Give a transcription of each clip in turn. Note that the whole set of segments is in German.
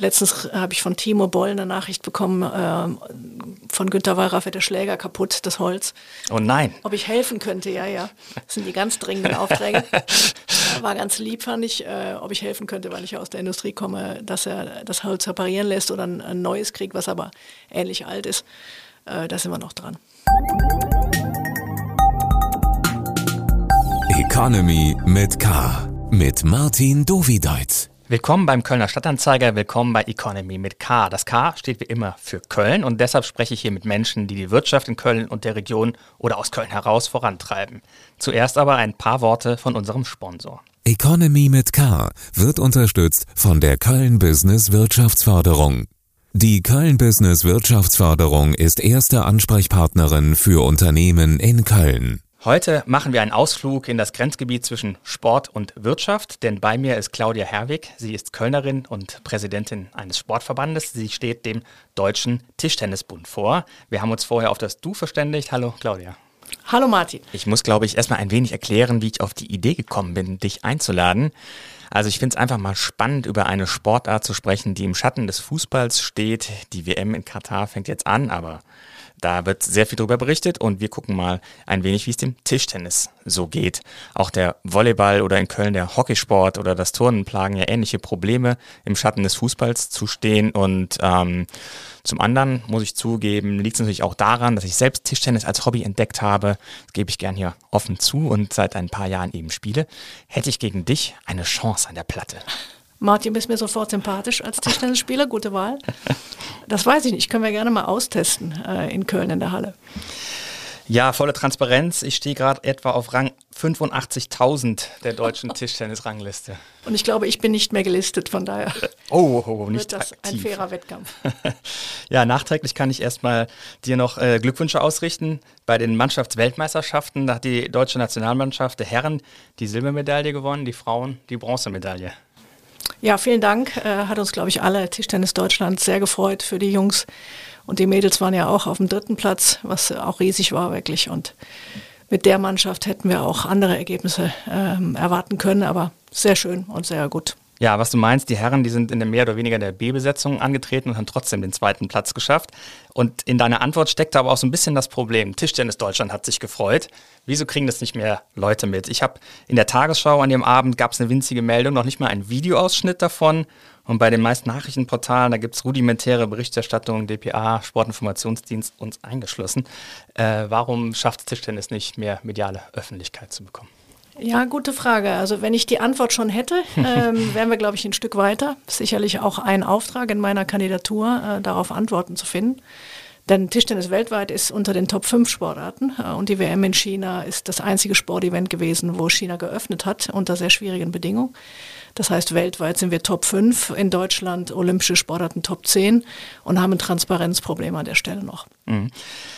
letztens habe ich von Timo Boll eine Nachricht bekommen, äh, von Günter Wallraff wird der Schläger kaputt, das Holz. Oh nein. Ob ich helfen könnte, ja, ja. Das sind die ganz dringenden Aufträge. War ganz lieb, fand ich, äh, ob ich helfen könnte, weil ich ja aus der Industrie komme, dass er das Holz reparieren lässt oder ein, ein neues kriegt, was aber ähnlich alt ist. Äh, da sind wir noch dran. Economy mit K. Mit Martin Dovideit. Willkommen beim Kölner Stadtanzeiger, willkommen bei Economy mit K. Das K steht wie immer für Köln und deshalb spreche ich hier mit Menschen, die die Wirtschaft in Köln und der Region oder aus Köln heraus vorantreiben. Zuerst aber ein paar Worte von unserem Sponsor. Economy mit K wird unterstützt von der Köln Business Wirtschaftsförderung. Die Köln Business Wirtschaftsförderung ist erste Ansprechpartnerin für Unternehmen in Köln. Heute machen wir einen Ausflug in das Grenzgebiet zwischen Sport und Wirtschaft, denn bei mir ist Claudia Herwig. Sie ist Kölnerin und Präsidentin eines Sportverbandes. Sie steht dem Deutschen Tischtennisbund vor. Wir haben uns vorher auf das Du verständigt. Hallo Claudia. Hallo Martin. Ich muss, glaube ich, erstmal ein wenig erklären, wie ich auf die Idee gekommen bin, dich einzuladen. Also ich finde es einfach mal spannend, über eine Sportart zu sprechen, die im Schatten des Fußballs steht. Die WM in Katar fängt jetzt an, aber da wird sehr viel darüber berichtet und wir gucken mal ein wenig, wie es dem Tischtennis so geht. Auch der Volleyball oder in Köln der Hockeysport oder das Turnen plagen ja ähnliche Probleme, im Schatten des Fußballs zu stehen. Und ähm, zum anderen muss ich zugeben, liegt es natürlich auch daran, dass ich selbst Tischtennis als Hobby entdeckt habe. Das gebe ich gern hier offen zu und seit ein paar Jahren eben spiele. Hätte ich gegen dich eine Chance an der Platte. Martin, bist mir sofort sympathisch als Tischtennisspieler, gute Wahl. Das weiß ich nicht, können wir gerne mal austesten äh, in Köln in der Halle. Ja, volle Transparenz. Ich stehe gerade etwa auf Rang 85.000 der deutschen Tischtennis-Rangliste. Und ich glaube, ich bin nicht mehr gelistet, von daher oh, oh, oh nicht wird das aktiv. ein fairer Wettkampf. ja, nachträglich kann ich erstmal dir noch äh, Glückwünsche ausrichten. Bei den Mannschaftsweltmeisterschaften da hat die deutsche Nationalmannschaft der Herren die Silbermedaille gewonnen, die Frauen die Bronzemedaille. Ja, vielen Dank. Äh, hat uns, glaube ich, alle Tischtennis Deutschland sehr gefreut für die Jungs. Und die Mädels waren ja auch auf dem dritten Platz, was auch riesig war wirklich. Und mit der Mannschaft hätten wir auch andere Ergebnisse ähm, erwarten können, aber sehr schön und sehr gut. Ja, was du meinst, die Herren, die sind in der mehr oder weniger der B-Besetzung angetreten und haben trotzdem den zweiten Platz geschafft. Und in deiner Antwort steckt aber auch so ein bisschen das Problem. Tischtennis Deutschland hat sich gefreut. Wieso kriegen das nicht mehr Leute mit? Ich habe in der Tagesschau an dem Abend gab es eine winzige Meldung, noch nicht mal ein Videoausschnitt davon. Und bei den meisten Nachrichtenportalen, da gibt es rudimentäre Berichterstattung, DPA, Sportinformationsdienst uns eingeschlossen. Äh, warum schafft Tischtennis nicht mehr mediale Öffentlichkeit zu bekommen? Ja, gute Frage. Also wenn ich die Antwort schon hätte, ähm, wären wir, glaube ich, ein Stück weiter. Sicherlich auch ein Auftrag in meiner Kandidatur, äh, darauf Antworten zu finden. Denn Tischtennis weltweit ist unter den Top 5 Sportarten äh, und die WM in China ist das einzige Sportevent gewesen, wo China geöffnet hat unter sehr schwierigen Bedingungen. Das heißt, weltweit sind wir Top 5, in Deutschland olympische Sportarten Top 10 und haben ein Transparenzproblem an der Stelle noch. Mhm.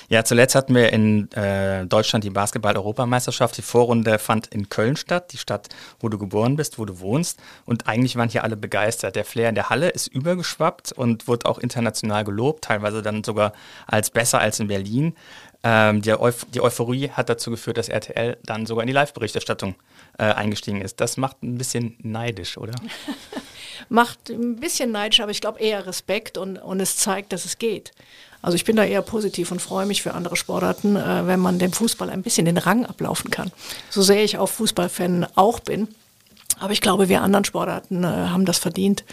Ja, zuletzt hatten wir in äh, Deutschland die Basketball-Europameisterschaft. Die Vorrunde fand in Köln statt, die Stadt, wo du geboren bist, wo du wohnst. Und eigentlich waren hier alle begeistert. Der Flair in der Halle ist übergeschwappt und wurde auch international gelobt, teilweise dann sogar als besser als in Berlin. Ähm, die, Euph die, Euphorie hat dazu geführt, dass RTL dann sogar in die Live-Berichterstattung äh, eingestiegen ist. Das macht ein bisschen neidisch, oder? macht ein bisschen neidisch, aber ich glaube eher Respekt und, und es zeigt, dass es geht. Also ich bin da eher positiv und freue mich für andere Sportarten, äh, wenn man dem Fußball ein bisschen den Rang ablaufen kann. So sehr ich auch Fußballfan auch bin. Aber ich glaube, wir anderen Sportarten äh, haben das verdient,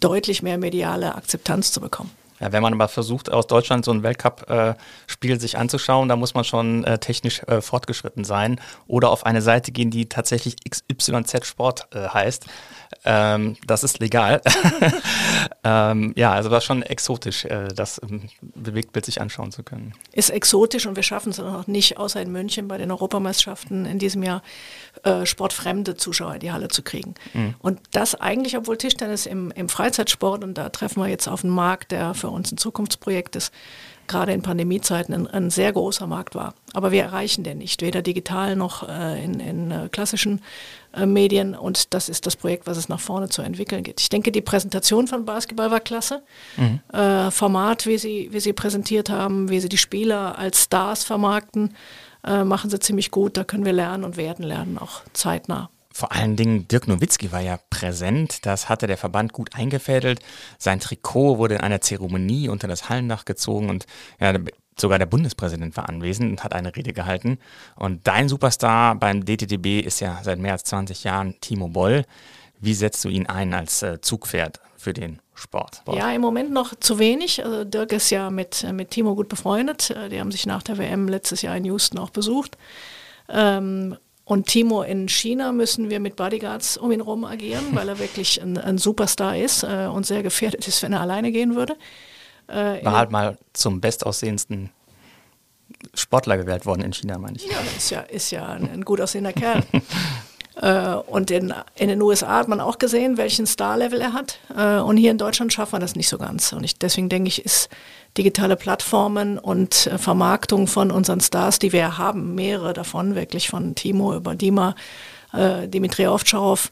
deutlich mehr mediale Akzeptanz zu bekommen. Ja, wenn man aber versucht, aus Deutschland so ein Weltcup-Spiel sich anzuschauen, da muss man schon äh, technisch äh, fortgeschritten sein oder auf eine Seite gehen, die tatsächlich XYZ Sport äh, heißt. Ähm, das ist legal. ähm, ja, also das ist schon exotisch, äh, das ähm, Bewegtbild sich anschauen zu können. Ist exotisch und wir schaffen es noch nicht, außer in München bei den Europameisterschaften in diesem Jahr, äh, sportfremde Zuschauer in die Halle zu kriegen. Mhm. Und das eigentlich, obwohl Tischtennis im, im Freizeitsport, und da treffen wir jetzt auf einen Markt, der für uns ein Zukunftsprojekt ist, gerade in Pandemiezeiten ein, ein, sehr großer Markt war. Aber wir erreichen den nicht, weder digital noch äh, in, in äh, klassischen äh, Medien. Und das ist das Projekt, was es nach vorne zu entwickeln geht. Ich denke, die Präsentation von Basketball war klasse. Mhm. Äh, Format, wie sie, wie sie präsentiert haben, wie sie die Spieler als Stars vermarkten, äh, machen sie ziemlich gut. Da können wir lernen und werden lernen, auch zeitnah. Vor allen Dingen Dirk Nowitzki war ja präsent. Das hatte der Verband gut eingefädelt. Sein Trikot wurde in einer Zeremonie unter das Hallendach gezogen und ja, sogar der Bundespräsident war anwesend und hat eine Rede gehalten. Und dein Superstar beim DTTB ist ja seit mehr als 20 Jahren Timo Boll. Wie setzt du ihn ein als äh, Zugpferd für den Sport? Ja, im Moment noch zu wenig. Also Dirk ist ja mit, mit Timo gut befreundet. Äh, die haben sich nach der WM letztes Jahr in Houston auch besucht. Ähm, und Timo in China müssen wir mit Bodyguards um ihn herum agieren, weil er wirklich ein, ein Superstar ist äh, und sehr gefährdet ist, wenn er alleine gehen würde. Äh, War halt mal zum bestaussehendsten Sportler gewählt worden in China, meine ich. Ja, ist ja, ist ja ein, ein gut aussehender Kerl. Äh, und in, in den USA hat man auch gesehen, welchen Star-Level er hat. Äh, und hier in Deutschland schafft man das nicht so ganz. Und ich, deswegen denke ich, ist digitale Plattformen und äh, Vermarktung von unseren Stars, die wir haben, mehrere davon, wirklich von Timo über Dima, äh, Dimitri Ovtcharov,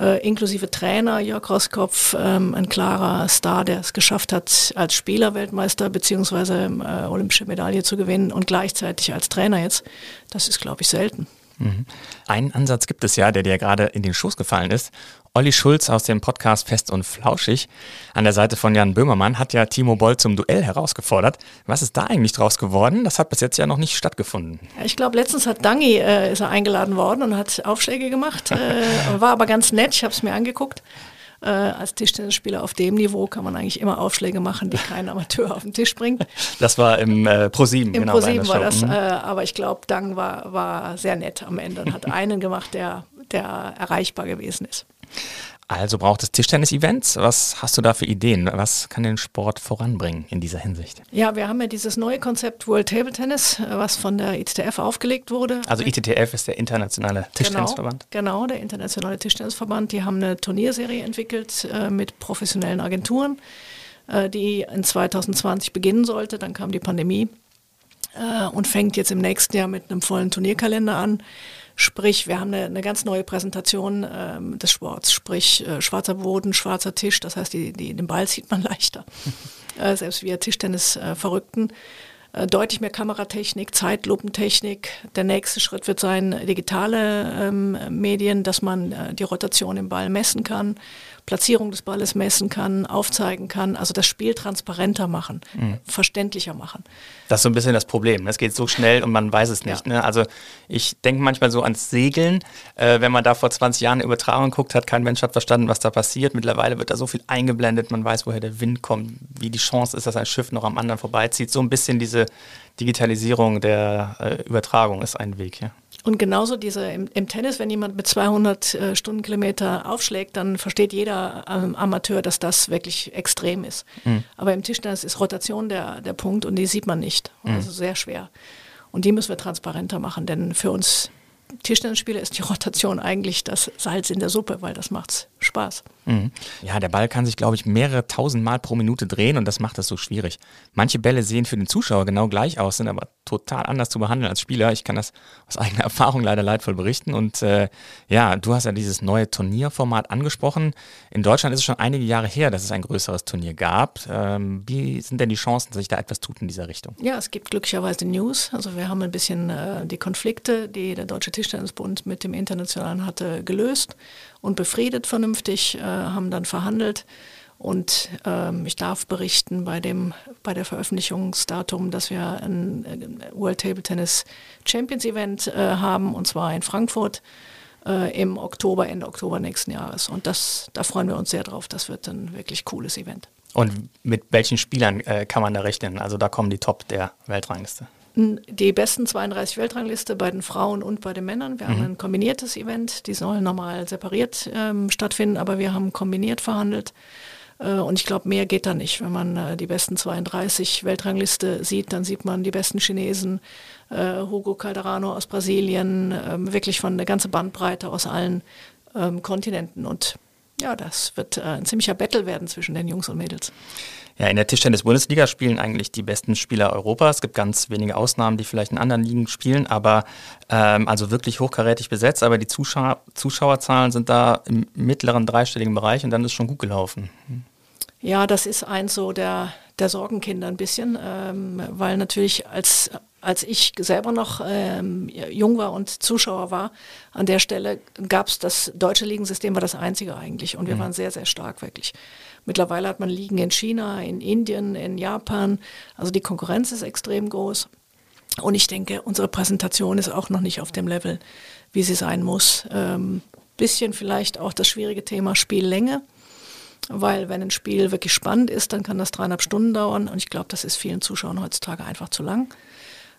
äh, inklusive Trainer Jörg Roskopf, ähm, ein klarer Star, der es geschafft hat, als Spieler Weltmeister bzw. Äh, olympische Medaille zu gewinnen und gleichzeitig als Trainer jetzt. Das ist, glaube ich, selten. Mhm. Einen Ansatz gibt es ja, der dir gerade in den Schoß gefallen ist. Olli Schulz aus dem Podcast Fest und Flauschig an der Seite von Jan Böhmermann hat ja Timo Boll zum Duell herausgefordert. Was ist da eigentlich draus geworden? Das hat bis jetzt ja noch nicht stattgefunden. Ich glaube, letztens hat Dangi äh, ist er eingeladen worden und hat Aufschläge gemacht. Äh, war aber ganz nett, ich habe es mir angeguckt. Äh, als Tischtennisspieler auf dem Niveau kann man eigentlich immer Aufschläge machen, die kein Amateur auf den Tisch bringt. Das war im äh, ProSieben. Im genau, ProSieben war das, mhm. äh, aber ich glaube, Dang war, war sehr nett am Ende und hat einen gemacht, der, der erreichbar gewesen ist. Also braucht es Tischtennis-Events. Was hast du da für Ideen? Was kann den Sport voranbringen in dieser Hinsicht? Ja, wir haben ja dieses neue Konzept World Table Tennis, was von der ITTF aufgelegt wurde. Also ITTF ist der internationale Tischtennisverband? Genau, genau der internationale Tischtennisverband. Die haben eine Turnierserie entwickelt äh, mit professionellen Agenturen, äh, die in 2020 beginnen sollte. Dann kam die Pandemie äh, und fängt jetzt im nächsten Jahr mit einem vollen Turnierkalender an. Sprich, wir haben eine, eine ganz neue Präsentation ähm, des Sports, sprich äh, schwarzer Boden, schwarzer Tisch, das heißt, die, die, den Ball sieht man leichter, äh, selbst wir Tischtennis-Verrückten. Äh, deutlich mehr Kameratechnik, Zeitlupentechnik. Der nächste Schritt wird sein digitale ähm, Medien, dass man äh, die Rotation im Ball messen kann. Platzierung des Balles messen kann, aufzeigen kann, also das Spiel transparenter machen, mhm. verständlicher machen. Das ist so ein bisschen das Problem. Es geht so schnell und man weiß es nicht. Ja. Ne? Also ich denke manchmal so ans Segeln. Äh, wenn man da vor 20 Jahren eine Übertragung guckt, hat kein Mensch hat verstanden, was da passiert. Mittlerweile wird da so viel eingeblendet, man weiß, woher der Wind kommt, wie die Chance ist, dass ein Schiff noch am anderen vorbeizieht. So ein bisschen diese Digitalisierung der äh, Übertragung ist ein Weg. Ja. Und genauso diese im, im, Tennis, wenn jemand mit 200 äh, Stundenkilometer aufschlägt, dann versteht jeder ähm, Amateur, dass das wirklich extrem ist. Mhm. Aber im Tischtennis ist Rotation der, der Punkt und die sieht man nicht. Und mhm. das ist sehr schwer. Und die müssen wir transparenter machen, denn für uns Tischtennisspieler ist die Rotation eigentlich das Salz in der Suppe, weil das macht Spaß. Mhm. Ja, der Ball kann sich, glaube ich, mehrere tausend Mal pro Minute drehen und das macht es so schwierig. Manche Bälle sehen für den Zuschauer genau gleich aus, sind aber total anders zu behandeln als Spieler. Ich kann das aus eigener Erfahrung leider leidvoll berichten. Und äh, ja, du hast ja dieses neue Turnierformat angesprochen. In Deutschland ist es schon einige Jahre her, dass es ein größeres Turnier gab. Ähm, wie sind denn die Chancen, dass sich da etwas tut in dieser Richtung? Ja, es gibt glücklicherweise News. Also wir haben ein bisschen äh, die Konflikte, die der Deutsche Tischtennisbund mit dem Internationalen hatte, gelöst und befriedet vernünftig, äh, haben dann verhandelt. Und ähm, ich darf berichten bei, dem, bei der Veröffentlichungsdatum, dass wir ein, ein World Table Tennis Champions Event äh, haben, und zwar in Frankfurt äh, im Oktober, Ende Oktober nächsten Jahres. Und das, da freuen wir uns sehr drauf. Das wird ein wirklich cooles Event. Und mit welchen Spielern äh, kann man da rechnen? Also da kommen die Top der Weltrangliste die besten 32 Weltrangliste bei den Frauen und bei den Männern. Wir mhm. haben ein kombiniertes Event, die sollen normal separiert ähm, stattfinden, aber wir haben kombiniert verhandelt. Äh, und ich glaube, mehr geht da nicht. Wenn man äh, die besten 32 Weltrangliste sieht, dann sieht man die besten Chinesen, äh, Hugo Calderano aus Brasilien, ähm, wirklich von der ganzen Bandbreite aus allen ähm, Kontinenten. Und ja, das wird äh, ein ziemlicher Battle werden zwischen den Jungs und Mädels. Ja, in der Tischtennis-Bundesliga spielen eigentlich die besten Spieler Europas. Es gibt ganz wenige Ausnahmen, die vielleicht in anderen Ligen spielen, aber ähm, also wirklich hochkarätig besetzt. Aber die Zuschauer, Zuschauerzahlen sind da im mittleren dreistelligen Bereich und dann ist schon gut gelaufen. Ja, das ist eins so der, der Sorgenkinder ein bisschen, ähm, weil natürlich als als ich selber noch ähm, jung war und Zuschauer war, an der Stelle gab es das deutsche Ligensystem war das einzige eigentlich und wir mhm. waren sehr, sehr stark wirklich. Mittlerweile hat man Ligen in China, in Indien, in Japan. Also die Konkurrenz ist extrem groß. Und ich denke, unsere Präsentation ist auch noch nicht auf dem Level, wie sie sein muss. Ähm, bisschen vielleicht auch das schwierige Thema Spiellänge weil wenn ein Spiel wirklich spannend ist, dann kann das dreieinhalb Stunden dauern und ich glaube, das ist vielen Zuschauern heutzutage einfach zu lang.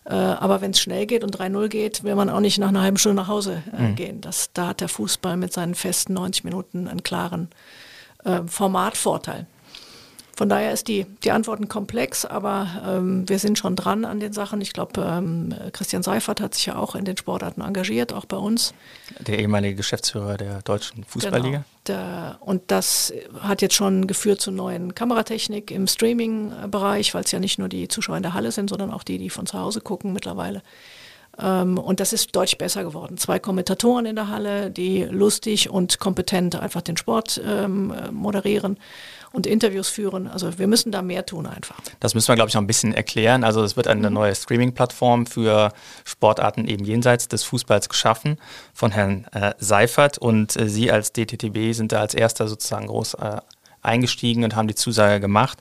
Äh, aber wenn es schnell geht und 3-0 geht, will man auch nicht nach einer halben Stunde nach Hause äh, mhm. gehen. Das, da hat der Fußball mit seinen festen 90 Minuten einen klaren äh, Formatvorteil. Von daher ist die, die Antworten komplex, aber ähm, wir sind schon dran an den Sachen. Ich glaube, ähm, Christian Seifert hat sich ja auch in den Sportarten engagiert, auch bei uns. Der ehemalige Geschäftsführer der deutschen Fußballliga. Genau. Der, und das hat jetzt schon geführt zu neuen Kameratechnik im Streaming-Bereich, weil es ja nicht nur die Zuschauer in der Halle sind, sondern auch die, die von zu Hause gucken mittlerweile. Ähm, und das ist deutlich besser geworden. Zwei Kommentatoren in der Halle, die lustig und kompetent einfach den Sport ähm, moderieren und Interviews führen. Also wir müssen da mehr tun einfach. Das müssen wir, glaube ich, noch ein bisschen erklären. Also es wird eine mhm. neue Streaming-Plattform für Sportarten eben jenseits des Fußballs geschaffen von Herrn äh, Seifert. Und äh, Sie als DTTB sind da als erster sozusagen groß äh, eingestiegen und haben die Zusage gemacht.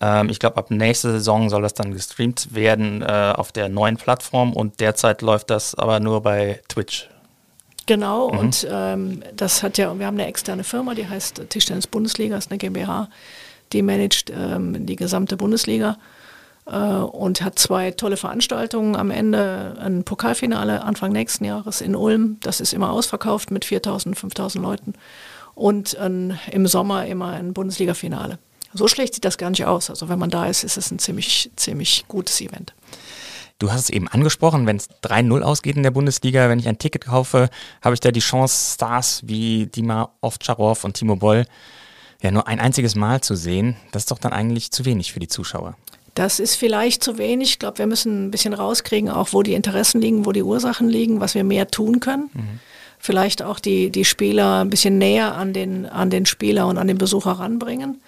Ähm, ich glaube, ab nächster Saison soll das dann gestreamt werden äh, auf der neuen Plattform und derzeit läuft das aber nur bei Twitch. Genau, mhm. und ähm, das hat ja, wir haben eine externe Firma, die heißt Tischtennis Bundesliga, ist eine GmbH, die managt ähm, die gesamte Bundesliga äh, und hat zwei tolle Veranstaltungen. Am Ende ein Pokalfinale Anfang nächsten Jahres in Ulm, das ist immer ausverkauft mit 4.000, 5.000 Leuten und äh, im Sommer immer ein Bundesliga-Finale. So schlecht sieht das gar nicht aus. Also wenn man da ist, ist es ein ziemlich, ziemlich gutes Event. Du hast es eben angesprochen, wenn es 3-0 ausgeht in der Bundesliga, wenn ich ein Ticket kaufe, habe ich da die Chance, Stars wie Dima Ovtcharov und Timo Boll ja nur ein einziges Mal zu sehen. Das ist doch dann eigentlich zu wenig für die Zuschauer. Das ist vielleicht zu wenig. Ich glaube, wir müssen ein bisschen rauskriegen, auch wo die Interessen liegen, wo die Ursachen liegen, was wir mehr tun können. Mhm. Vielleicht auch die, die Spieler ein bisschen näher an den, an den Spieler und an den Besucher ranbringen,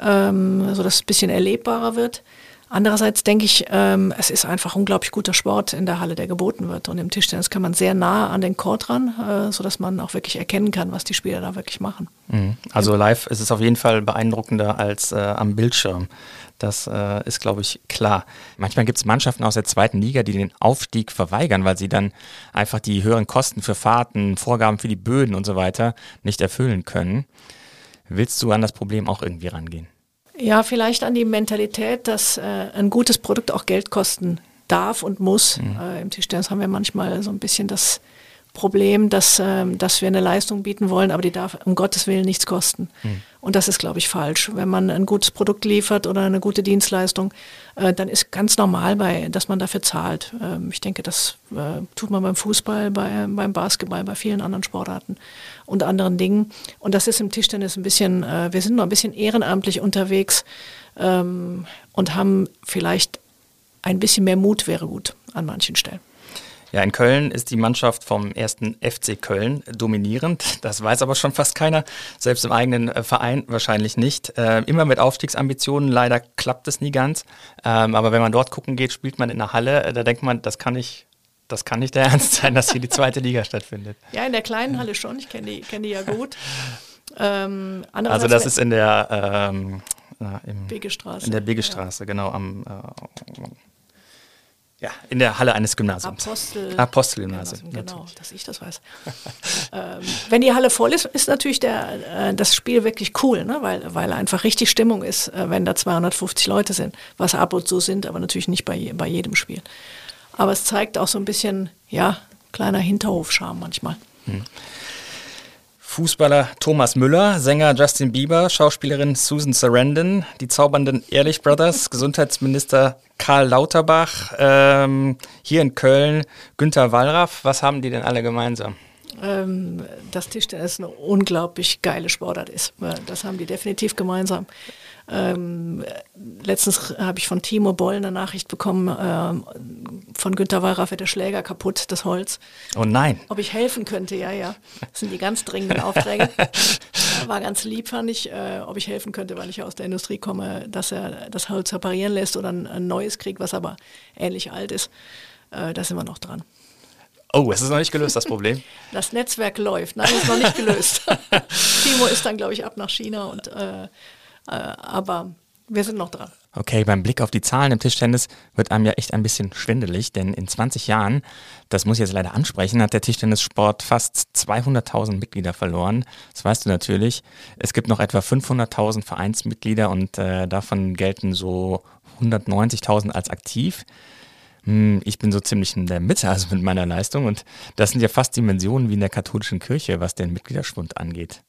ähm, sodass es ein bisschen erlebbarer wird. Andererseits denke ich, ähm, es ist einfach unglaublich guter Sport in der Halle, der geboten wird. Und im Tischtennis kann man sehr nah an den Court ran, äh, sodass man auch wirklich erkennen kann, was die Spieler da wirklich machen. Mhm. Also live ist es auf jeden Fall beeindruckender als äh, am Bildschirm. Das äh, ist, glaube ich, klar. Manchmal gibt es Mannschaften aus der zweiten Liga, die den Aufstieg verweigern, weil sie dann einfach die höheren Kosten für Fahrten, Vorgaben für die Böden und so weiter nicht erfüllen können. Willst du an das Problem auch irgendwie rangehen? Ja, vielleicht an die Mentalität, dass äh, ein gutes Produkt auch Geld kosten darf und muss. Mhm. Äh, Im Tischtennis haben wir manchmal so ein bisschen das Problem, dass, ähm, dass wir eine Leistung bieten wollen, aber die darf um Gottes Willen nichts kosten. Mhm. Und das ist, glaube ich, falsch. Wenn man ein gutes Produkt liefert oder eine gute Dienstleistung, äh, dann ist ganz normal, bei, dass man dafür zahlt. Ähm, ich denke, das äh, tut man beim Fußball, bei, beim Basketball, bei vielen anderen Sportarten und anderen Dingen. Und das ist im Tischtennis ein bisschen, äh, wir sind noch ein bisschen ehrenamtlich unterwegs ähm, und haben vielleicht ein bisschen mehr Mut wäre gut an manchen Stellen. Ja, in Köln ist die Mannschaft vom ersten FC Köln dominierend. Das weiß aber schon fast keiner, selbst im eigenen äh, Verein wahrscheinlich nicht. Äh, immer mit Aufstiegsambitionen, leider klappt es nie ganz. Ähm, aber wenn man dort gucken geht, spielt man in der Halle, äh, da denkt man, das kann nicht, das kann nicht der Ernst sein, dass hier die zweite Liga stattfindet. Ja, in der kleinen Halle schon, ich kenne die, kenn die ja gut. Ähm, also das ist in der ähm, im, Begestraße. In der Begestraße, ja. genau, am äh, ja, in der Halle eines Gymnasiums. Apostel. Apostelgymnasium. Genau, dass ich das weiß. ähm, wenn die Halle voll ist, ist natürlich der, äh, das Spiel wirklich cool, ne? weil, weil einfach richtig Stimmung ist, äh, wenn da 250 Leute sind, was ab und zu sind, aber natürlich nicht bei, bei jedem Spiel. Aber es zeigt auch so ein bisschen, ja, kleiner Hinterhofscharme manchmal. Hm. Fußballer Thomas Müller, Sänger Justin Bieber, Schauspielerin Susan Sarandon, die zaubernden Ehrlich Brothers, Gesundheitsminister Karl Lauterbach, ähm, hier in Köln Günther Wallraff. Was haben die denn alle gemeinsam? Ähm, dass Tischtennis eine unglaublich geile Sportart ist. Das haben die definitiv gemeinsam. Ähm, letztens habe ich von Timo Boll eine Nachricht bekommen, ähm, von Günter Wallraff wird der Schläger kaputt, das Holz. Oh nein. Ob ich helfen könnte, ja, ja. Das sind die ganz dringenden Aufträge. War ganz lieb, fand ich, äh, ob ich helfen könnte, weil ich ja aus der Industrie komme, dass er das Holz reparieren lässt oder ein, ein neues kriegt, was aber ähnlich alt ist. Äh, da sind wir noch dran. Oh, es ist noch nicht gelöst, das Problem. Das Netzwerk läuft. Nein, ist noch nicht gelöst. Timo ist dann, glaube ich, ab nach China und äh, äh, aber wir sind noch dran. Okay, beim Blick auf die Zahlen im Tischtennis wird einem ja echt ein bisschen schwindelig, denn in 20 Jahren, das muss ich jetzt leider ansprechen, hat der Tischtennissport fast 200.000 Mitglieder verloren. Das weißt du natürlich. Es gibt noch etwa 500.000 Vereinsmitglieder und äh, davon gelten so 190.000 als aktiv. Hm, ich bin so ziemlich in der Mitte, also mit meiner Leistung. Und das sind ja fast Dimensionen wie in der katholischen Kirche, was den Mitgliederschwund angeht.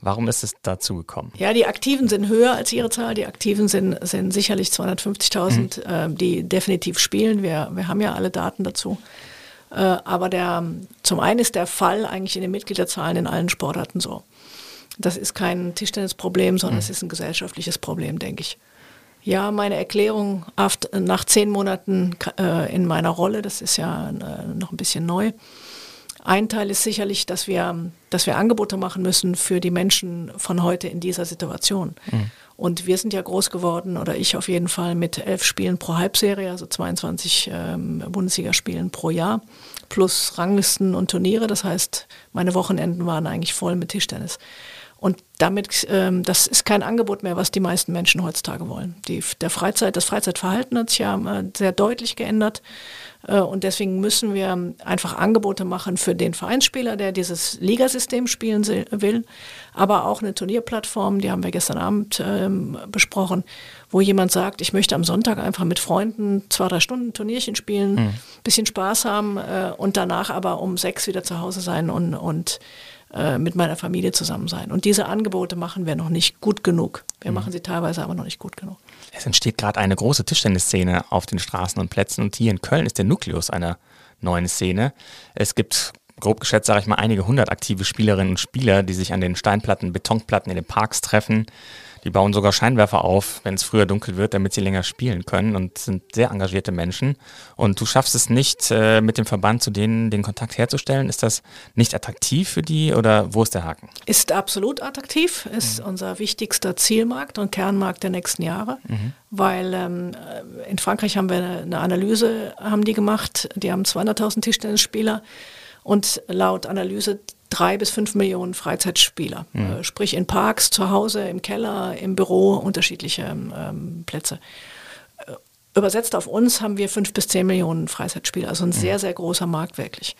Warum ist es dazu gekommen? Ja, die Aktiven sind höher als ihre Zahl. Die Aktiven sind, sind sicherlich 250.000, mhm. äh, die definitiv spielen. Wir, wir haben ja alle Daten dazu. Äh, aber der, zum einen ist der Fall eigentlich in den Mitgliederzahlen in allen Sportarten so. Das ist kein Tischtennisproblem, sondern mhm. es ist ein gesellschaftliches Problem, denke ich. Ja, meine Erklärung nach zehn Monaten äh, in meiner Rolle, das ist ja äh, noch ein bisschen neu. Ein Teil ist sicherlich, dass wir, dass wir Angebote machen müssen für die Menschen von heute in dieser Situation. Mhm. Und wir sind ja groß geworden, oder ich auf jeden Fall, mit elf Spielen pro Halbserie, also 22 ähm, Bundesligaspielen pro Jahr, plus Ranglisten und Turniere. Das heißt, meine Wochenenden waren eigentlich voll mit Tischtennis. Und damit, ähm, das ist kein Angebot mehr, was die meisten Menschen heutzutage wollen. Die, der Freizeit, das Freizeitverhalten hat sich ja äh, sehr deutlich geändert. Äh, und deswegen müssen wir einfach Angebote machen für den Vereinsspieler, der dieses Ligasystem spielen will, aber auch eine Turnierplattform, die haben wir gestern Abend ähm, besprochen, wo jemand sagt, ich möchte am Sonntag einfach mit Freunden zwei, drei Stunden Turnierchen spielen, mhm. bisschen Spaß haben äh, und danach aber um sechs wieder zu Hause sein und, und äh, mit meiner Familie zusammen sein. Und diese Angebote machen wir noch nicht gut genug. Wir mhm. machen sie teilweise aber noch nicht gut genug. Es entsteht gerade eine große Tischtennisszene auf den Straßen und Plätzen und hier in Köln ist der Nukleus einer neuen Szene. Es gibt grob geschätzt, sage ich mal, einige hundert aktive Spielerinnen und Spieler, die sich an den Steinplatten, Betonplatten in den Parks treffen, die bauen sogar Scheinwerfer auf, wenn es früher dunkel wird, damit sie länger spielen können und sind sehr engagierte Menschen. Und du schaffst es nicht, äh, mit dem Verband zu denen den Kontakt herzustellen. Ist das nicht attraktiv für die oder wo ist der Haken? Ist absolut attraktiv, ist mhm. unser wichtigster Zielmarkt und Kernmarkt der nächsten Jahre, mhm. weil ähm, in Frankreich haben wir eine Analyse, haben die gemacht, die haben 200.000 Tischtennisspieler und laut Analyse drei bis fünf Millionen Freizeitspieler, mhm. äh, sprich in Parks, zu Hause, im Keller, im Büro, unterschiedliche ähm, Plätze. Äh, übersetzt auf uns haben wir fünf bis zehn Millionen Freizeitspieler, also ein mhm. sehr, sehr großer Markt wirklich.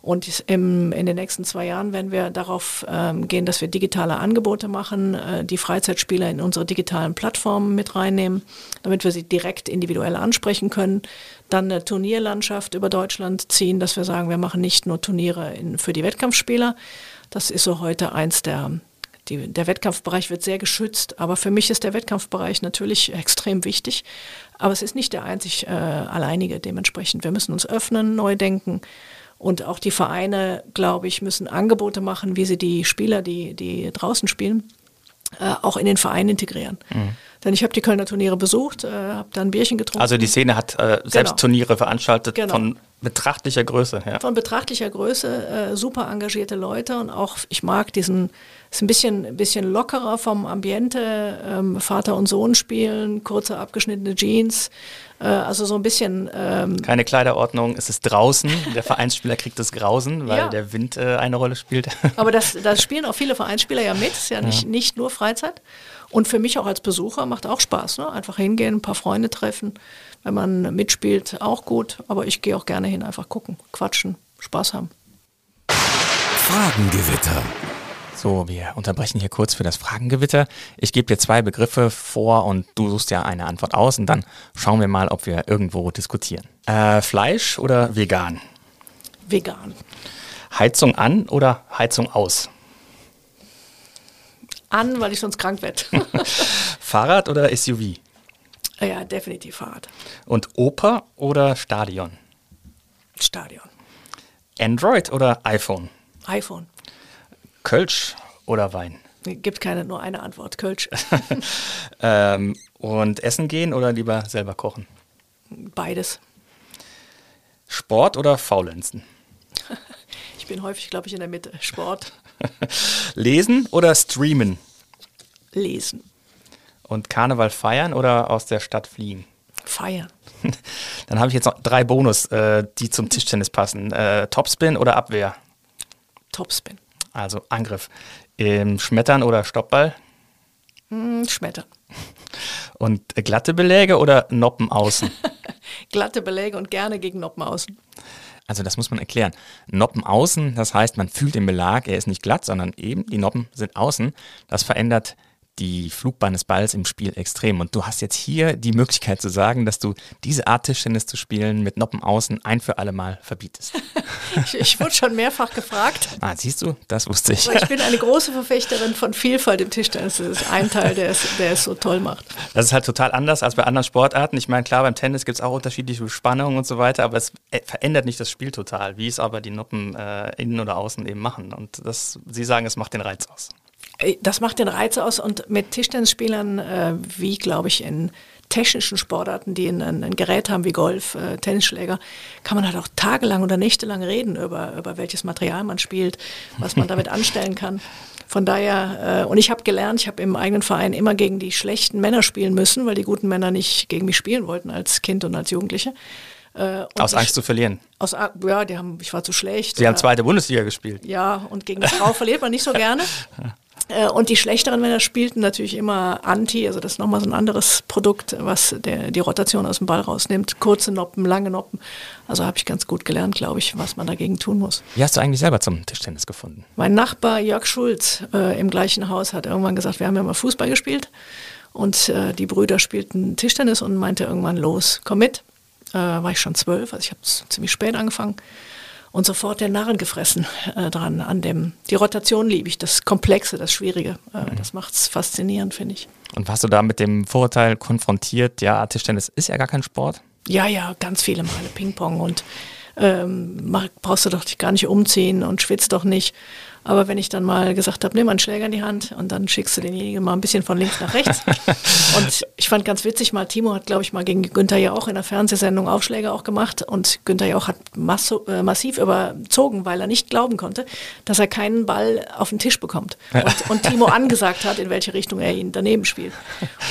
Und im, in den nächsten zwei Jahren werden wir darauf ähm, gehen, dass wir digitale Angebote machen, äh, die Freizeitspieler in unsere digitalen Plattformen mit reinnehmen, damit wir sie direkt individuell ansprechen können. Dann eine Turnierlandschaft über Deutschland ziehen, dass wir sagen, wir machen nicht nur Turniere in, für die Wettkampfspieler. Das ist so heute eins der, die, der Wettkampfbereich wird sehr geschützt, aber für mich ist der Wettkampfbereich natürlich extrem wichtig. Aber es ist nicht der einzig äh, alleinige dementsprechend. Wir müssen uns öffnen, neu denken. Und auch die Vereine, glaube ich, müssen Angebote machen, wie sie die Spieler, die, die draußen spielen, äh, auch in den Verein integrieren. Mhm. Denn ich habe die Kölner Turniere besucht, äh, habe da ein Bierchen getrunken. Also die Szene hat äh, selbst genau. Turniere veranstaltet genau. von betrachtlicher Größe. Ja. Von betrachtlicher Größe, äh, super engagierte Leute und auch, ich mag diesen, ist ein bisschen, ein bisschen lockerer vom Ambiente, ähm, Vater und Sohn spielen, kurze abgeschnittene Jeans, äh, also so ein bisschen. Ähm Keine Kleiderordnung, es ist draußen. Der Vereinsspieler kriegt das Grausen, weil ja. der Wind äh, eine Rolle spielt. Aber das, das spielen auch viele Vereinsspieler ja mit, ist ja nicht, ja. nicht nur Freizeit. Und für mich auch als Besucher macht auch Spaß. Ne? Einfach hingehen, ein paar Freunde treffen. Wenn man mitspielt, auch gut. Aber ich gehe auch gerne hin, einfach gucken, quatschen, Spaß haben. Fragengewitter. So, wir unterbrechen hier kurz für das Fragengewitter. Ich gebe dir zwei Begriffe vor und du suchst ja eine Antwort aus und dann schauen wir mal, ob wir irgendwo diskutieren. Äh, Fleisch oder vegan? Vegan. Heizung an oder Heizung aus? An, weil ich sonst krank werde. Fahrrad oder SUV? Ja, definitiv Fahrrad. Und Oper oder Stadion? Stadion. Android oder iPhone? iPhone. Kölsch oder Wein? Gibt keine, nur eine Antwort, Kölsch. ähm, und essen gehen oder lieber selber kochen? Beides. Sport oder Faulenzen? ich bin häufig, glaube ich, in der Mitte. Sport. Lesen oder streamen? Lesen. Und Karneval feiern oder aus der Stadt fliegen? Feiern. Dann habe ich jetzt noch drei Bonus, äh, die zum Tischtennis passen. Äh, Topspin oder Abwehr? Topspin. Also Angriff. Im Schmettern oder Stoppball? Hm, Schmettern. Und glatte Beläge oder Noppen außen? glatte Beläge und gerne gegen Noppen außen. Also das muss man erklären. Noppen außen, das heißt, man fühlt den Belag, er ist nicht glatt, sondern eben die Noppen sind außen. Das verändert die Flugbahn des Balls im Spiel extrem. Und du hast jetzt hier die Möglichkeit zu sagen, dass du diese Art Tischtennis zu spielen mit Noppen außen ein für alle Mal verbietest. ich, ich, wurde schon mehrfach gefragt. Ah, siehst du, das wusste ich. Aber ich bin eine große Verfechterin von Vielfalt im Tischtennis. Das ist ein Teil, der es, der es so toll macht. Das ist halt total anders als bei anderen Sportarten. Ich meine, klar, beim Tennis gibt es auch unterschiedliche Spannungen und so weiter, aber es äh, verändert nicht das Spiel total, wie es aber die Noppen äh, innen oder außen eben machen. Und das, Sie sagen, es macht den Reiz aus. Äh, das macht den Reiz aus und mit Tischtennisspielern, äh, wie glaube ich in technischen Sportarten, die ein, ein Gerät haben wie Golf, äh, Tennisschläger, kann man halt auch tagelang oder nächtelang reden über, über welches Material man spielt, was man damit anstellen kann. Von daher, äh, und ich habe gelernt, ich habe im eigenen Verein immer gegen die schlechten Männer spielen müssen, weil die guten Männer nicht gegen mich spielen wollten als Kind und als Jugendliche. Äh, aus Angst zu verlieren. Aus, ja, die haben, ich war zu schlecht. Sie haben zweite Bundesliga gespielt. Ja, und gegen eine Frau verliert man nicht so gerne. Äh, und die schlechteren Männer spielten natürlich immer Anti, also das ist nochmal so ein anderes Produkt, was der, die Rotation aus dem Ball rausnimmt. Kurze Noppen, lange Noppen. Also habe ich ganz gut gelernt, glaube ich, was man dagegen tun muss. Wie hast du eigentlich selber zum Tischtennis gefunden? Mein Nachbar Jörg Schulz äh, im gleichen Haus hat irgendwann gesagt, wir haben ja mal Fußball gespielt. Und äh, die Brüder spielten Tischtennis und meinte irgendwann, los, komm mit. Äh, war ich schon zwölf, also ich habe ziemlich spät angefangen und sofort der Narren gefressen äh, dran an dem. Die Rotation liebe ich, das Komplexe, das Schwierige. Äh, mhm. Das macht es faszinierend, finde ich. Und warst du da mit dem Vorurteil konfrontiert, ja, Tischtennis ist ja gar kein Sport? Ja, ja, ganz viele Male Ping-Pong und ähm, brauchst du doch dich gar nicht umziehen und schwitzt doch nicht. Aber wenn ich dann mal gesagt habe, nimm mal einen Schläger in die Hand und dann schickst du denjenigen mal ein bisschen von links nach rechts. und ich fand ganz witzig mal, Timo hat, glaube ich, mal gegen Günther ja auch in der Fernsehsendung Aufschläge auch gemacht und Günther ja auch hat äh, massiv überzogen, weil er nicht glauben konnte, dass er keinen Ball auf den Tisch bekommt. Und, und Timo angesagt hat, in welche Richtung er ihn daneben spielt.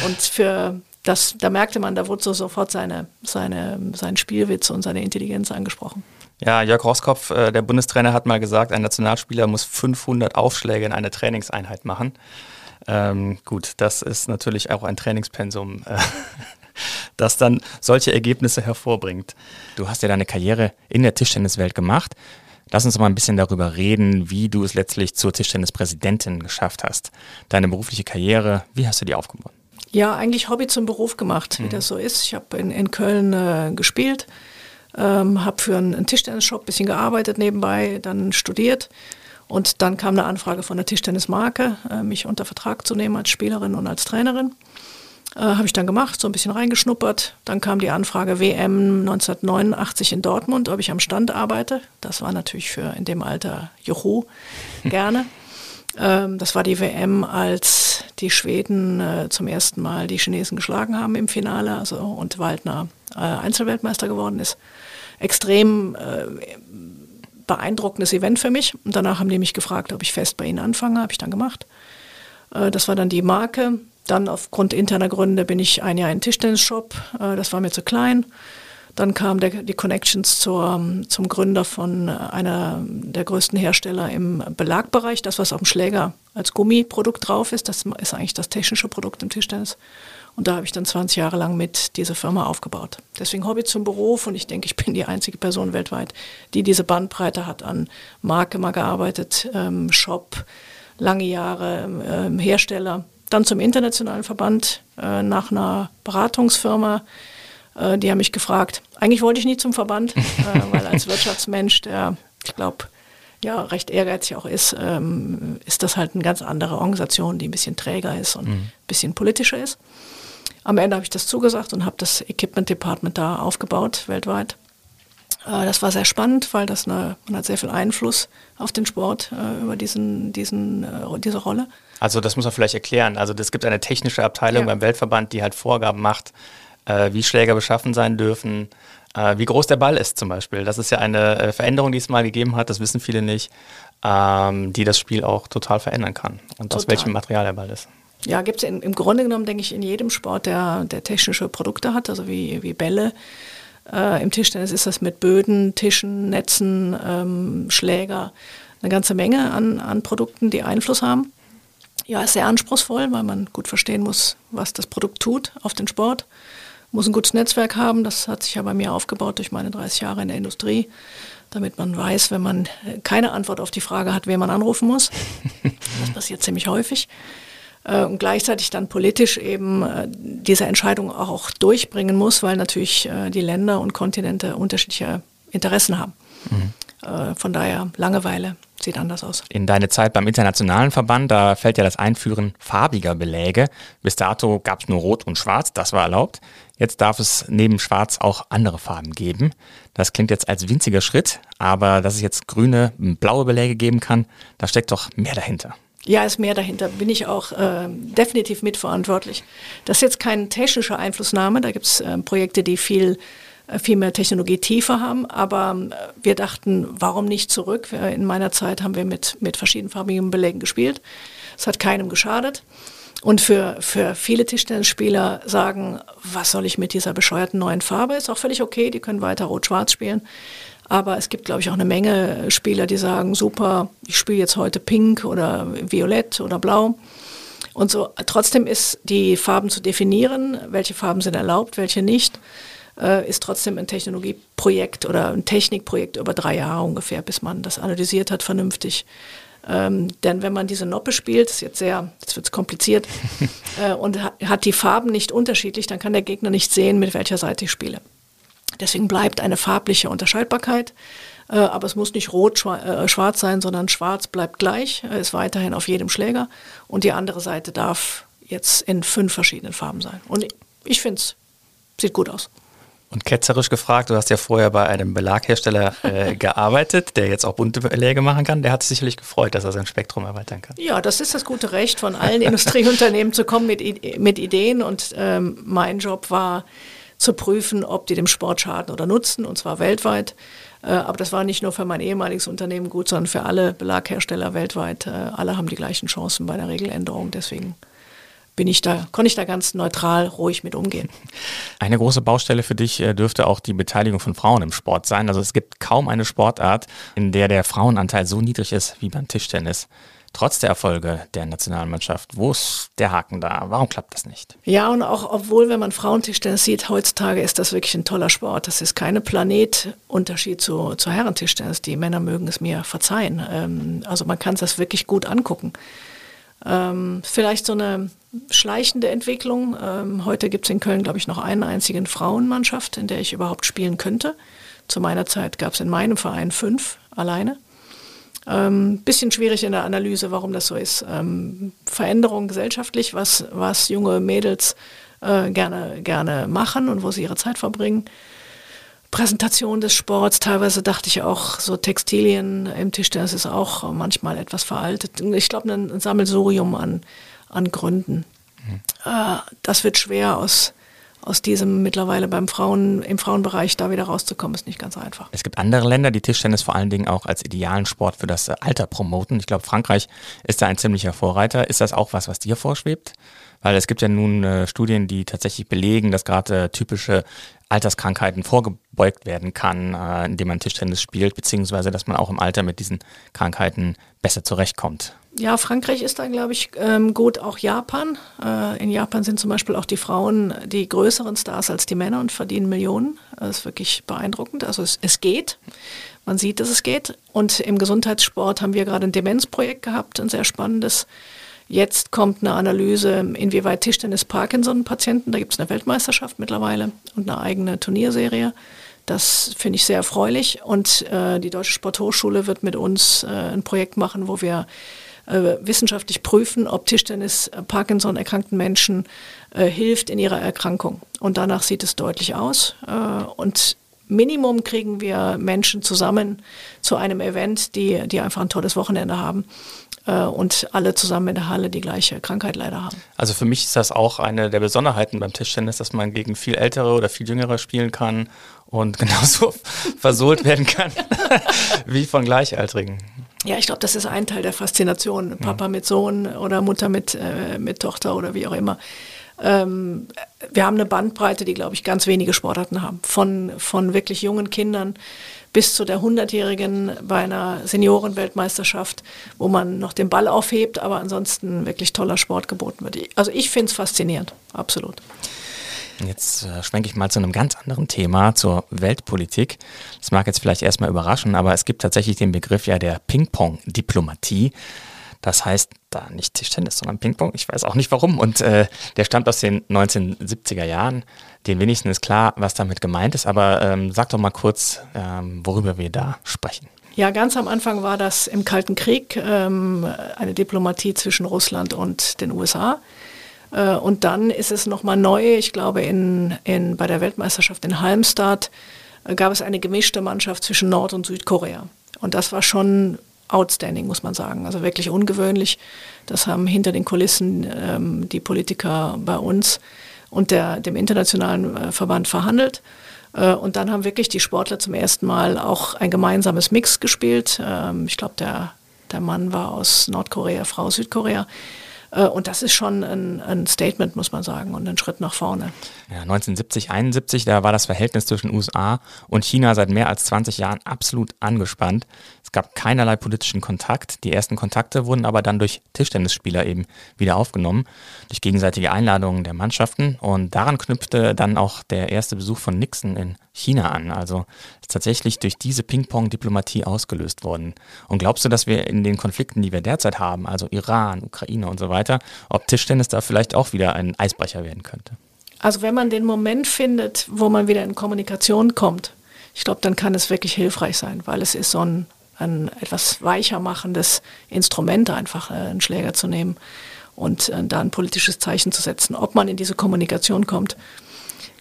Und für das, da merkte man, da wurde so sofort seine, seine, sein Spielwitz und seine Intelligenz angesprochen. Ja, Jörg Roskopf, äh, der Bundestrainer, hat mal gesagt, ein Nationalspieler muss 500 Aufschläge in eine Trainingseinheit machen. Ähm, gut, das ist natürlich auch ein Trainingspensum, äh, das dann solche Ergebnisse hervorbringt. Du hast ja deine Karriere in der Tischtenniswelt gemacht. Lass uns mal ein bisschen darüber reden, wie du es letztlich zur Tischtennispräsidentin geschafft hast. Deine berufliche Karriere, wie hast du die aufgebaut? Ja, eigentlich Hobby zum Beruf gemacht, wie mhm. das so ist. Ich habe in, in Köln äh, gespielt ähm, habe für einen, Tischtennis-Shop ein bisschen gearbeitet nebenbei, dann studiert. Und dann kam eine Anfrage von der Tischtennismarke, äh, mich unter Vertrag zu nehmen als Spielerin und als Trainerin. Äh, habe ich dann gemacht, so ein bisschen reingeschnuppert. Dann kam die Anfrage WM 1989 in Dortmund, ob ich am Stand arbeite. Das war natürlich für in dem Alter Juhu, gerne. Ähm, das war die WM, als die Schweden äh, zum ersten Mal die Chinesen geschlagen haben im Finale also, und Waldner äh, Einzelweltmeister geworden ist. Extrem äh, beeindruckendes Event für mich. Und danach haben die mich gefragt, ob ich fest bei ihnen anfange. Habe ich dann gemacht. Äh, das war dann die Marke. Dann aufgrund interner Gründe bin ich ein Jahr in Tischtennis-Shop. Äh, das war mir zu klein. Dann kamen die Connections zur, zum Gründer von äh, einer der größten Hersteller im Belagbereich. Das, was auf dem Schläger als Gummiprodukt drauf ist, das ist eigentlich das technische Produkt im Tischtennis. Und da habe ich dann 20 Jahre lang mit dieser Firma aufgebaut. Deswegen Hobby zum Beruf und ich denke, ich bin die einzige Person weltweit, die diese Bandbreite hat an Marke mal gearbeitet, ähm, Shop, lange Jahre ähm, Hersteller. Dann zum internationalen Verband äh, nach einer Beratungsfirma äh, die haben mich gefragt. Eigentlich wollte ich nie zum Verband, äh, weil als Wirtschaftsmensch, der, ich glaube, ja, recht ehrgeizig auch ist, ähm, ist das halt eine ganz andere Organisation, die ein bisschen träger ist und mhm. ein bisschen politischer ist. Am Ende habe ich das zugesagt und habe das Equipment Department da aufgebaut, weltweit. Äh, das war sehr spannend, weil das eine, man hat sehr viel Einfluss auf den Sport äh, über diesen, diesen, äh, diese Rolle. Also das muss man vielleicht erklären. Also es gibt eine technische Abteilung ja. beim Weltverband, die halt Vorgaben macht, äh, wie Schläger beschaffen sein dürfen, äh, wie groß der Ball ist zum Beispiel. Das ist ja eine äh, Veränderung, die es mal gegeben hat, das wissen viele nicht, ähm, die das Spiel auch total verändern kann und total. aus welchem Material der Ball ist. Ja, gibt es im Grunde genommen, denke ich, in jedem Sport, der, der technische Produkte hat, also wie, wie Bälle. Äh, Im Tischtennis ist das mit Böden, Tischen, Netzen, ähm, Schläger, eine ganze Menge an, an Produkten, die Einfluss haben. Ja, ist sehr anspruchsvoll, weil man gut verstehen muss, was das Produkt tut auf den Sport. Muss ein gutes Netzwerk haben, das hat sich ja bei mir aufgebaut durch meine 30 Jahre in der Industrie, damit man weiß, wenn man keine Antwort auf die Frage hat, wer man anrufen muss. Das passiert ziemlich häufig. Äh, und gleichzeitig dann politisch eben äh, diese Entscheidung auch durchbringen muss, weil natürlich äh, die Länder und Kontinente unterschiedliche Interessen haben. Mhm. Von daher Langeweile sieht anders aus. In deine Zeit beim internationalen Verband, da fällt ja das Einführen farbiger Beläge. Bis dato gab es nur Rot und Schwarz, das war erlaubt. Jetzt darf es neben Schwarz auch andere Farben geben. Das klingt jetzt als winziger Schritt, aber dass es jetzt grüne, blaue Beläge geben kann, da steckt doch mehr dahinter. Ja, ist mehr dahinter. Bin ich auch äh, definitiv mitverantwortlich. Das ist jetzt keine technische Einflussnahme. Da gibt es äh, Projekte, die viel, äh, viel mehr Technologie tiefer haben. Aber äh, wir dachten, warum nicht zurück? In meiner Zeit haben wir mit, mit verschiedenfarbigen Belägen gespielt. Es hat keinem geschadet. Und für, für viele Tischtennisspieler sagen, was soll ich mit dieser bescheuerten neuen Farbe? Ist auch völlig okay, die können weiter rot-schwarz spielen. Aber es gibt, glaube ich, auch eine Menge Spieler, die sagen, super, ich spiele jetzt heute pink oder violett oder blau. Und so trotzdem ist die Farben zu definieren, welche Farben sind erlaubt, welche nicht, äh, ist trotzdem ein Technologieprojekt oder ein Technikprojekt über drei Jahre ungefähr, bis man das analysiert hat vernünftig. Ähm, denn wenn man diese Noppe spielt, ist jetzt sehr, jetzt wird es kompliziert, äh, und hat, hat die Farben nicht unterschiedlich, dann kann der Gegner nicht sehen, mit welcher Seite ich spiele. Deswegen bleibt eine farbliche Unterscheidbarkeit. Äh, aber es muss nicht rot-schwarz äh, sein, sondern schwarz bleibt gleich, äh, ist weiterhin auf jedem Schläger. Und die andere Seite darf jetzt in fünf verschiedenen Farben sein. Und ich finde es, sieht gut aus. Und ketzerisch gefragt, du hast ja vorher bei einem Belaghersteller äh, gearbeitet, der jetzt auch bunte Beläge machen kann. Der hat sich sicherlich gefreut, dass er sein Spektrum erweitern kann. Ja, das ist das gute Recht von allen Industrieunternehmen zu kommen mit, mit Ideen. Und ähm, mein Job war, zu prüfen, ob die dem Sport schaden oder nutzen, und zwar weltweit. Äh, aber das war nicht nur für mein ehemaliges Unternehmen gut, sondern für alle Belaghersteller weltweit. Äh, alle haben die gleichen Chancen bei der Regeländerung. Deswegen bin ich da, konnte ich da ganz neutral, ruhig mit umgehen. Eine große Baustelle für dich äh, dürfte auch die Beteiligung von Frauen im Sport sein. Also es gibt kaum eine Sportart, in der der Frauenanteil so niedrig ist wie beim Tischtennis trotz der Erfolge der Nationalmannschaft. Wo ist der Haken da? Warum klappt das nicht? Ja, und auch obwohl, wenn man Frauentischtennis sieht, heutzutage ist das wirklich ein toller Sport. Das ist keine Planetunterschied zu, zu Herrentischtennis. Die Männer mögen es mir verzeihen. Ähm, also man kann das wirklich gut angucken. Ähm, vielleicht so eine schleichende Entwicklung. Ähm, heute gibt es in Köln, glaube ich, noch eine einzige Frauenmannschaft, in der ich überhaupt spielen könnte. Zu meiner Zeit gab es in meinem Verein fünf alleine. Ähm, bisschen schwierig in der Analyse, warum das so ist. Ähm, Veränderung gesellschaftlich, was, was junge Mädels äh, gerne, gerne machen und wo sie ihre Zeit verbringen. Präsentation des Sports, teilweise dachte ich auch, so Textilien im Tischtennis ist auch manchmal etwas veraltet. Ich glaube, ein Sammelsurium an, an Gründen. Mhm. Äh, das wird schwer aus aus diesem mittlerweile beim Frauen, im Frauenbereich da wieder rauszukommen, ist nicht ganz einfach. Es gibt andere Länder, die Tischtennis vor allen Dingen auch als idealen Sport für das Alter promoten. Ich glaube, Frankreich ist da ein ziemlicher Vorreiter. Ist das auch was, was dir vorschwebt? Weil es gibt ja nun äh, Studien, die tatsächlich belegen, dass gerade äh, typische Alterskrankheiten vorgebeugt werden kann, äh, indem man Tischtennis spielt, beziehungsweise dass man auch im Alter mit diesen Krankheiten besser zurechtkommt. Ja, Frankreich ist da, glaube ich, ähm, gut. Auch Japan. Äh, in Japan sind zum Beispiel auch die Frauen die größeren Stars als die Männer und verdienen Millionen. Das ist wirklich beeindruckend. Also es, es geht. Man sieht, dass es geht. Und im Gesundheitssport haben wir gerade ein Demenzprojekt gehabt, ein sehr spannendes. Jetzt kommt eine Analyse, inwieweit Tischtennis Parkinson-Patienten, da gibt es eine Weltmeisterschaft mittlerweile und eine eigene Turnierserie. Das finde ich sehr erfreulich. Und äh, die Deutsche Sporthochschule wird mit uns äh, ein Projekt machen, wo wir äh, wissenschaftlich prüfen, ob Tischtennis äh, Parkinson erkrankten Menschen äh, hilft in ihrer Erkrankung. Und danach sieht es deutlich aus. Äh, und Minimum kriegen wir Menschen zusammen zu einem Event, die, die einfach ein tolles Wochenende haben und alle zusammen in der Halle die gleiche Krankheit leider haben. Also für mich ist das auch eine der Besonderheiten beim Tischtennis, dass man gegen viel ältere oder viel jüngere spielen kann und genauso versohlt werden kann wie von Gleichaltrigen. Ja, ich glaube, das ist ein Teil der Faszination. Papa ja. mit Sohn oder Mutter mit, äh, mit Tochter oder wie auch immer. Ähm, wir haben eine Bandbreite, die, glaube ich, ganz wenige Sportarten haben. Von, von wirklich jungen Kindern bis zu der 100-Jährigen bei einer Seniorenweltmeisterschaft, wo man noch den Ball aufhebt, aber ansonsten wirklich toller Sport geboten wird. Also ich finde es faszinierend, absolut. Jetzt äh, schwenke ich mal zu einem ganz anderen Thema, zur Weltpolitik. Das mag jetzt vielleicht erstmal überraschen, aber es gibt tatsächlich den Begriff ja der Ping-Pong-Diplomatie. Das heißt da nicht Tischtennis, sondern Ping-Pong. Ich weiß auch nicht warum. Und äh, der stammt aus den 1970er Jahren. Den wenigsten ist klar, was damit gemeint ist. Aber ähm, sag doch mal kurz, ähm, worüber wir da sprechen. Ja, ganz am Anfang war das im Kalten Krieg ähm, eine Diplomatie zwischen Russland und den USA. Äh, und dann ist es nochmal neu, ich glaube, in, in, bei der Weltmeisterschaft in Halmstad äh, gab es eine gemischte Mannschaft zwischen Nord- und Südkorea. Und das war schon outstanding, muss man sagen. Also wirklich ungewöhnlich. Das haben hinter den Kulissen ähm, die Politiker bei uns und der, dem internationalen äh, Verband verhandelt. Äh, und dann haben wirklich die Sportler zum ersten Mal auch ein gemeinsames Mix gespielt. Ähm, ich glaube, der, der Mann war aus Nordkorea, Frau Südkorea. Äh, und das ist schon ein, ein, Statement, muss man sagen, und ein Schritt nach vorne. Ja, 1970, 71, da war das Verhältnis zwischen USA und China seit mehr als 20 Jahren absolut angespannt. Es gab keinerlei politischen Kontakt. Die ersten Kontakte wurden aber dann durch Tischtennisspieler eben wieder aufgenommen, durch gegenseitige Einladungen der Mannschaften. Und daran knüpfte dann auch der erste Besuch von Nixon in China an. Also ist tatsächlich durch diese Ping-Pong-Diplomatie ausgelöst worden. Und glaubst du, dass wir in den Konflikten, die wir derzeit haben, also Iran, Ukraine und so weiter, ob Tischtennis da vielleicht auch wieder ein Eisbrecher werden könnte? Also wenn man den Moment findet, wo man wieder in Kommunikation kommt, ich glaube, dann kann es wirklich hilfreich sein, weil es ist so ein ein etwas weicher machendes Instrument, einfach äh, einen Schläger zu nehmen und äh, da ein politisches Zeichen zu setzen. Ob man in diese Kommunikation kommt,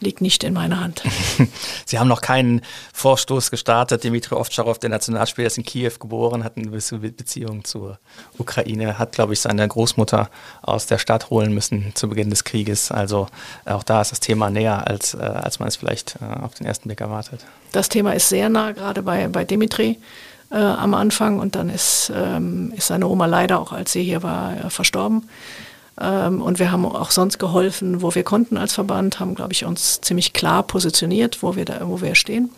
liegt nicht in meiner Hand. Sie haben noch keinen Vorstoß gestartet. Dimitri Ovtcharov, der Nationalspieler, ist in Kiew geboren, hat eine gewisse Beziehung zur Ukraine, hat, glaube ich, seine Großmutter aus der Stadt holen müssen zu Beginn des Krieges. Also auch da ist das Thema näher, als, äh, als man es vielleicht äh, auf den ersten Blick erwartet. Das Thema ist sehr nah, gerade bei, bei Dimitri äh, am Anfang und dann ist, ähm, ist seine Oma leider auch, als sie hier war, äh, verstorben. Ähm, und wir haben auch sonst geholfen, wo wir konnten als Verband, haben, glaube ich, uns ziemlich klar positioniert, wo wir, da, wo wir stehen.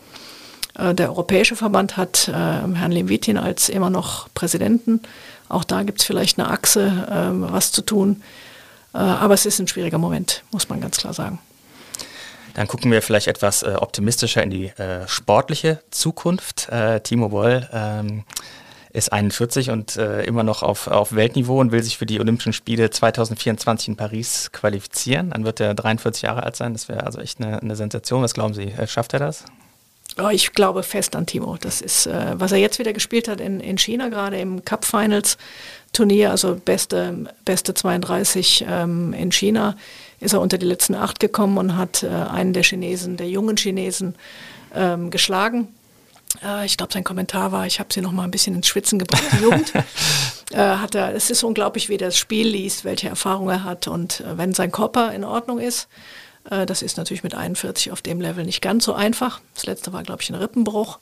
Äh, der Europäische Verband hat äh, Herrn Lemvitin als immer noch Präsidenten. Auch da gibt es vielleicht eine Achse, ähm, was zu tun. Äh, aber es ist ein schwieriger Moment, muss man ganz klar sagen. Dann gucken wir vielleicht etwas äh, optimistischer in die äh, sportliche Zukunft. Äh, Timo Boll ähm, ist 41 und äh, immer noch auf, auf Weltniveau und will sich für die Olympischen Spiele 2024 in Paris qualifizieren. Dann wird er 43 Jahre alt sein. Das wäre also echt eine, eine, Sensation. Was glauben Sie, äh, schafft er das? Oh, ich glaube fest an Timo. Das ist, äh, was er jetzt wieder gespielt hat in, in China, gerade im Cup Finals Turnier, also beste, beste 32 ähm, in China ist er unter die letzten acht gekommen und hat äh, einen der Chinesen, der jungen Chinesen, ähm, geschlagen. Äh, ich glaube, sein Kommentar war, ich habe sie noch mal ein bisschen ins Schwitzen gebracht, die Jugend. äh, hat er, es ist unglaublich, wie er das Spiel liest, welche Erfahrung er hat und äh, wenn sein Körper in Ordnung ist, äh, das ist natürlich mit 41 auf dem Level nicht ganz so einfach. Das letzte war, glaube ich, ein Rippenbruch.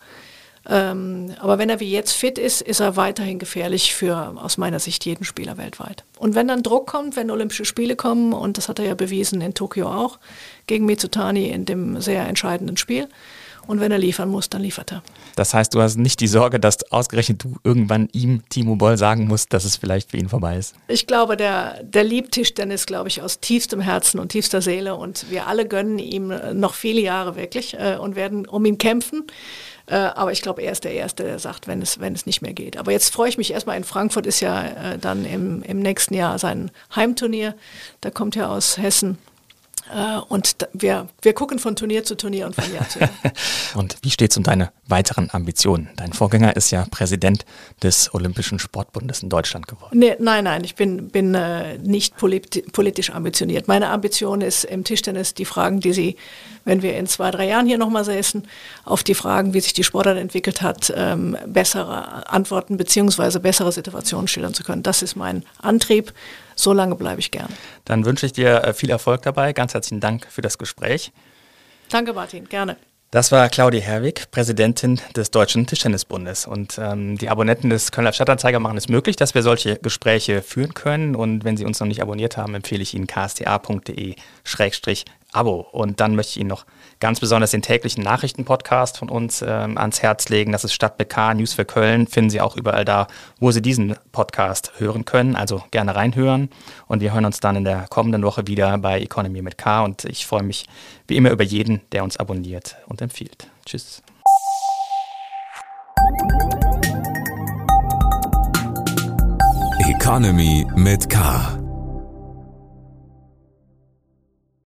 Ähm, aber wenn er wie jetzt fit ist, ist er weiterhin gefährlich für aus meiner Sicht jeden Spieler weltweit. Und wenn dann Druck kommt, wenn Olympische Spiele kommen, und das hat er ja bewiesen in Tokio auch, gegen Mitsutani in dem sehr entscheidenden Spiel, und wenn er liefern muss, dann liefert er. Das heißt, du hast nicht die Sorge, dass ausgerechnet du irgendwann ihm, Timo Boll, sagen musst, dass es vielleicht für ihn vorbei ist. Ich glaube, der, der liebt Tischtennis, glaube ich, aus tiefstem Herzen und tiefster Seele. Und wir alle gönnen ihm noch viele Jahre wirklich äh, und werden um ihn kämpfen. Äh, aber ich glaube, er ist der Erste, der sagt, wenn es, wenn es nicht mehr geht. Aber jetzt freue ich mich erstmal, in Frankfurt ist ja äh, dann im, im nächsten Jahr sein Heimturnier. Da kommt ja aus Hessen Äh, und wir, wir gucken von Turnier zu Turnier und von Jahr zu Jahr. und wie steht es um deine weiteren Ambitionen? Dein Vorgänger ist ja Präsident des Olympischen Sportbundes in Deutschland geworden. Nee, nein, nein, ich bin, bin äh, nicht politi politisch ambitioniert. Meine Ambition ist im Tischtennis die Fragen, die Sie, wenn wir in zwei, drei Jahren hier nochmal säßen, auf die Fragen, wie sich die Sportart entwickelt hat, ähm, bessere Antworten bzw. bessere Situationen schildern zu können. Das ist mein Antrieb so lange bleibe ich gern. Dann wünsche ich dir äh, viel Erfolg dabei. Ganz herzlichen Dank für das Gespräch. Danke, Martin. Gerne. Das war Claudia Herwig, Präsidentin des Deutschen Tischtennisbundes. Und ähm, die Abonnenten des Kölner Stadtanzeiger machen es möglich, dass wir solche Gespräche führen können. Und wenn Sie uns noch nicht abonniert haben, empfehle ich Ihnen ksta.de Abo. Und dann möchte ich Ihnen noch ganz besonders den täglichen Nachrichtenpodcast von uns ähm, ans Herz legen. Das ist Stadt BK News für Köln. Finden Sie auch überall da, wo Sie diesen Podcast hören können. Also gerne reinhören. Und wir hören uns dann in der kommenden Woche wieder bei Economy mit K. Und ich freue mich wie immer über jeden, der uns abonniert und empfiehlt. Tschüss. Economy mit K